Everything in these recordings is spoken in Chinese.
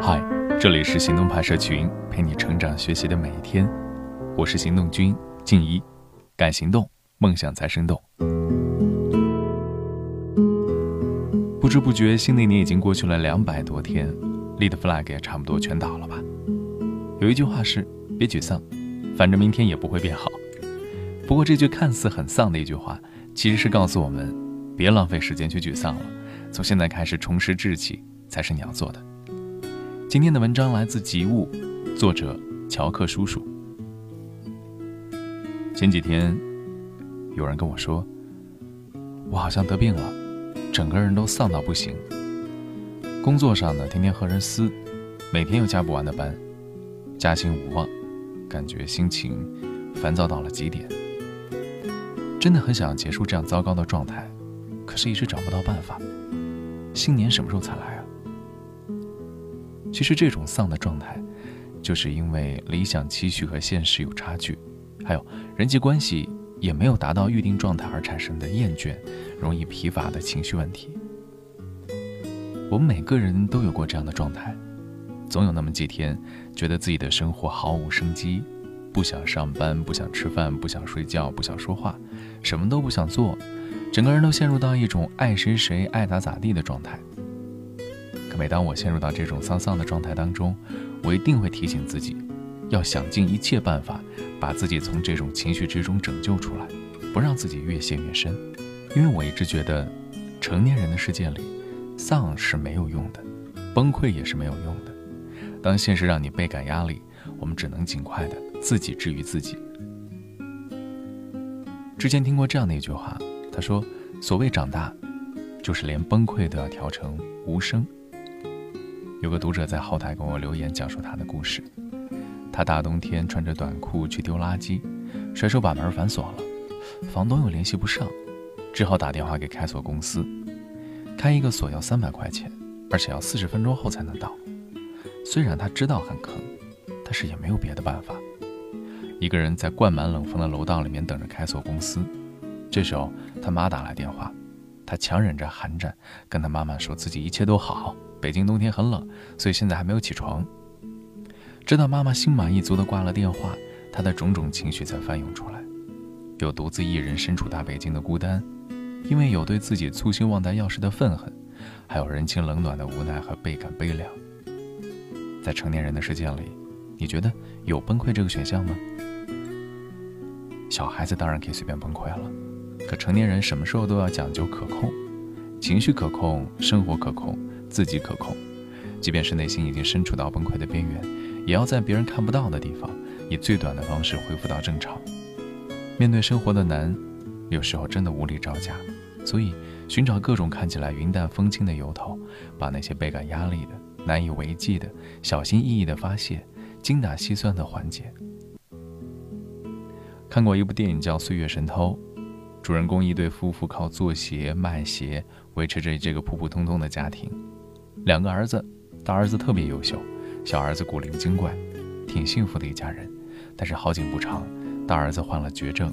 嗨，这里是行动派社群，陪你成长学习的每一天。我是行动君静怡，敢行动，梦想才生动。不知不觉，新的一年已经过去了两百多天，立的 flag 也差不多全倒了吧？有一句话是：别沮丧，反正明天也不会变好。不过这句看似很丧的一句话，其实是告诉我们，别浪费时间去沮丧了，从现在开始重拾志气才是你要做的。今天的文章来自吉物，作者乔克叔叔。前几天，有人跟我说，我好像得病了，整个人都丧到不行。工作上呢，天天和人撕，每天又加不完的班，加薪无望，感觉心情烦躁到了极点。真的很想结束这样糟糕的状态，可是一直找不到办法。新年什么时候才来？其实这种丧的状态，就是因为理想期许和现实有差距。还有人际关系也没有达到预定状态而产生的厌倦、容易疲乏的情绪问题。我们每个人都有过这样的状态，总有那么几天，觉得自己的生活毫无生机，不想上班，不想吃饭，不想睡觉，不想说话，什么都不想做，整个人都陷入到一种爱谁谁、爱咋咋地的状态。每当我陷入到这种丧丧的状态当中，我一定会提醒自己。要想尽一切办法，把自己从这种情绪之中拯救出来，不让自己越陷越深。因为我一直觉得，成年人的世界里，丧是没有用的，崩溃也是没有用的。当现实让你倍感压力，我们只能尽快的自己治愈自己。之前听过这样的一句话，他说：“所谓长大，就是连崩溃都要调成无声。”有个读者在后台跟我留言，讲述他的故事。他大冬天穿着短裤去丢垃圾，甩手把门反锁了，房东又联系不上，只好打电话给开锁公司。开一个锁要三百块钱，而且要四十分钟后才能到。虽然他知道很坑，但是也没有别的办法。一个人在灌满冷风的楼道里面等着开锁公司。这时候他妈打来电话，他强忍着寒战跟他妈妈说自己一切都好，北京冬天很冷，所以现在还没有起床。直到妈妈心满意足地挂了电话，她的种种情绪才翻涌出来，有独自一人身处大北京的孤单，因为有对自己粗心忘带钥匙的愤恨，还有人情冷暖的无奈和倍感悲凉。在成年人的世界里，你觉得有崩溃这个选项吗？小孩子当然可以随便崩溃了，可成年人什么时候都要讲究可控，情绪可控，生活可控，自己可控，即便是内心已经身处到崩溃的边缘。也要在别人看不到的地方，以最短的方式恢复到正常。面对生活的难，有时候真的无力招架，所以寻找各种看起来云淡风轻的由头，把那些倍感压力的、难以为继的、小心翼翼的发泄，精打细算的缓解。看过一部电影叫《岁月神偷》，主人公一对夫妇靠做鞋卖鞋维持着这个普普通通的家庭，两个儿子，大儿子特别优秀。小儿子古灵精怪，挺幸福的一家人。但是好景不长，大儿子患了绝症，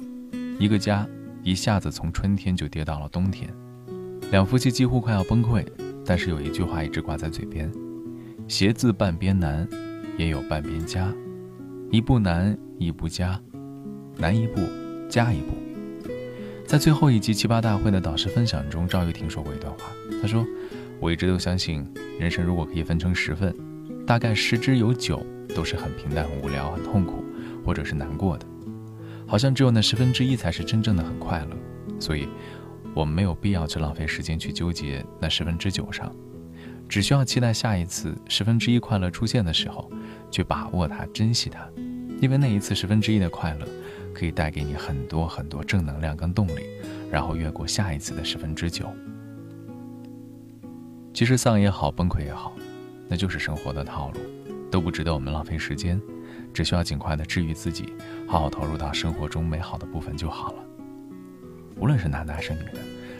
一个家一下子从春天就跌到了冬天。两夫妻几乎快要崩溃。但是有一句话一直挂在嘴边：鞋子半边难，也有半边家。一步难，一步加，难一步，加一步。在最后一集奇葩大会的导师分享中，赵又廷说过一段话。他说：“我一直都相信，人生如果可以分成十份。”大概十之有九都是很平淡、很无聊、很痛苦，或者是难过的，好像只有那十分之一才是真正的很快乐。所以，我们没有必要去浪费时间去纠结那十分之九上，只需要期待下一次十分之一快乐出现的时候，去把握它、珍惜它，因为那一次十分之一的快乐，可以带给你很多很多正能量跟动力，然后越过下一次的十分之九。其实丧也好，崩溃也好。那就是生活的套路，都不值得我们浪费时间，只需要尽快的治愈自己，好好投入到生活中美好的部分就好了。无论是男的还是女的，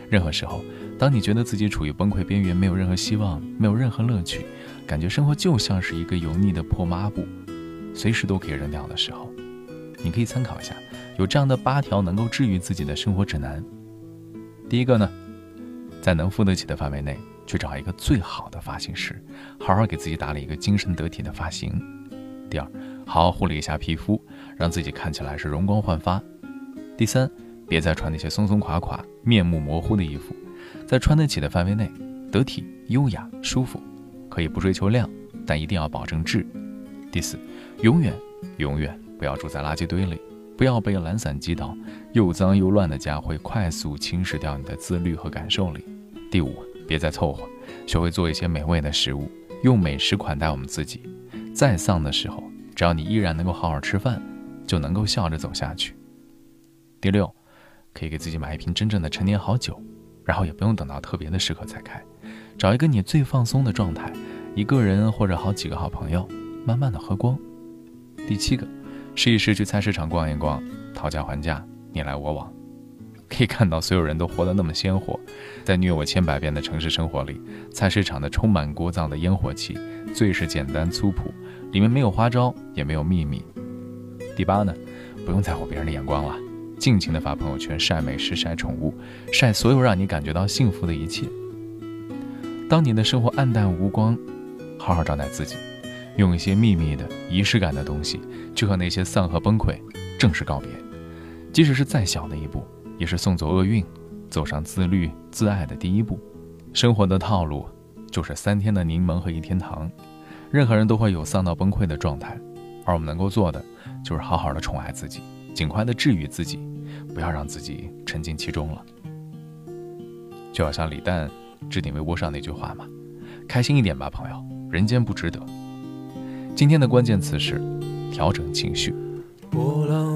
任何时候，当你觉得自己处于崩溃边缘，没有任何希望，没有任何乐趣，感觉生活就像是一个油腻的破抹布，随时都可以扔掉的时候，你可以参考一下，有这样的八条能够治愈自己的生活指南。第一个呢，在能付得起的范围内，去找一个最好的发型师，好好给自己打理一个精神得体的发型。第二，好好护理一下皮肤，让自己看起来是容光焕发。第三，别再穿那些松松垮垮、面目模糊的衣服，在穿得起的范围内，得体、优雅、舒服，可以不追求量，但一定要保证质。第四，永远、永远不要住在垃圾堆里，不要被懒散击倒，又脏又乱的家会快速侵蚀掉你的自律和感受力。第五，别再凑合，学会做一些美味的食物，用美食款待我们自己。再丧的时候，只要你依然能够好好吃饭，就能够笑着走下去。第六，可以给自己买一瓶真正的陈年好酒，然后也不用等到特别的时刻才开，找一个你最放松的状态，一个人或者好几个好朋友，慢慢的喝光。第七个，试一试去菜市场逛一逛，讨价还价，你来我往，可以看到所有人都活得那么鲜活，在虐我千百遍的城市生活里，菜市场的充满聒噪的烟火气，最是简单粗朴，里面没有花招，也没有秘密。第八呢，不用在乎别人的眼光了。尽情的发朋友圈，晒美食，晒宠物，晒所有让你感觉到幸福的一切。当你的生活暗淡无光，好好招待自己，用一些秘密的仪式感的东西，去和那些丧和崩溃正式告别。即使是再小的一步，也是送走厄运，走上自律自爱的第一步。生活的套路就是三天的柠檬和一天糖，任何人都会有丧到崩溃的状态，而我们能够做的，就是好好的宠爱自己，尽快的治愈自己。不要让自己沉浸其中了，就好像李诞置顶微博上那句话嘛：“开心一点吧，朋友，人间不值得。”今天的关键词是调整情绪。波浪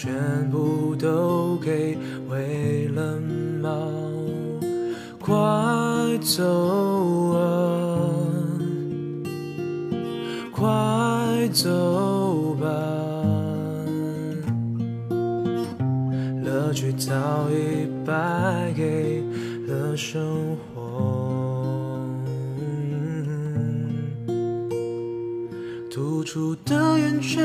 全部都给喂了猫，快走啊，快走吧，乐趣早已败给了生活，突出的圆圈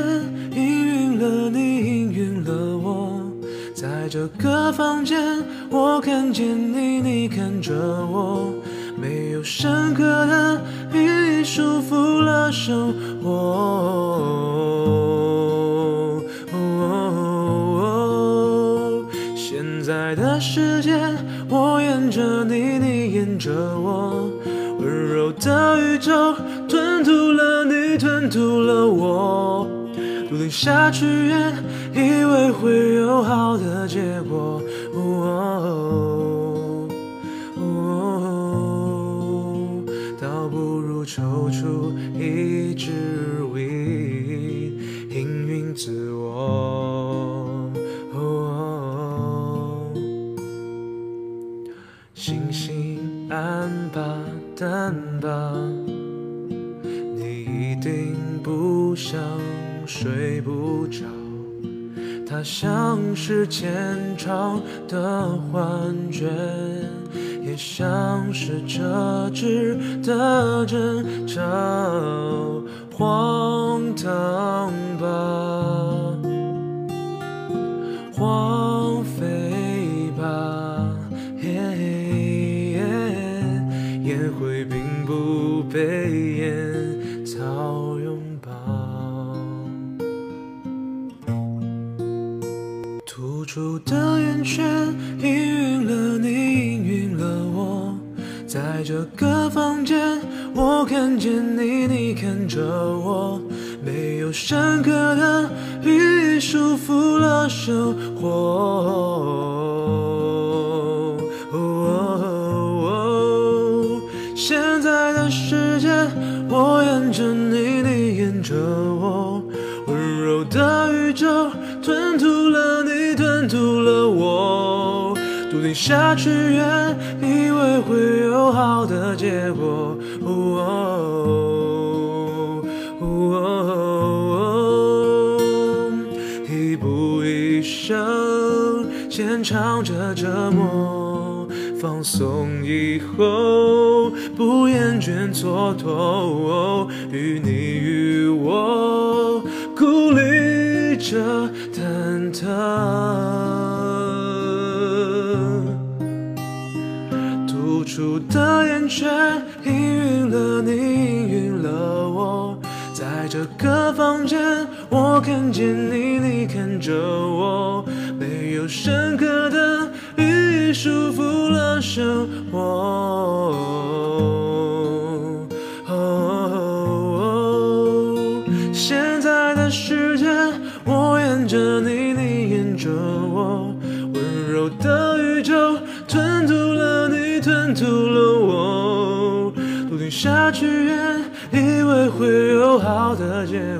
这个房间，我看见你，你看着我，没有深刻的寓意束缚了生活。现在的世界，我演着你，你演着我，温柔的宇宙吞吐了你，吞吐了我，笃定下去。以为会有好的结果，是浅尝的幻觉，也像是折纸的挣扎，荒唐吧，看见你，你看着我，没有深刻的寓意束缚了生活。现在的世界，我演着你，你演着我，温柔的宇宙吞吐了你。吞吐了我，笃定下去远，以为会有好的结果。浅唱着折磨，放松以后。不厌倦蹉跎，与你与我孤立着忐忑，突出的眼圈氤氲了你，氤氲了我，在这个房间，我看见你，你看着我，没有深刻的寓意束缚了生活。哦现在的世界，我沿着你，你沿着我，温柔的宇宙吞吐了你，吞吐了我，笃定下去演，以为会有好的结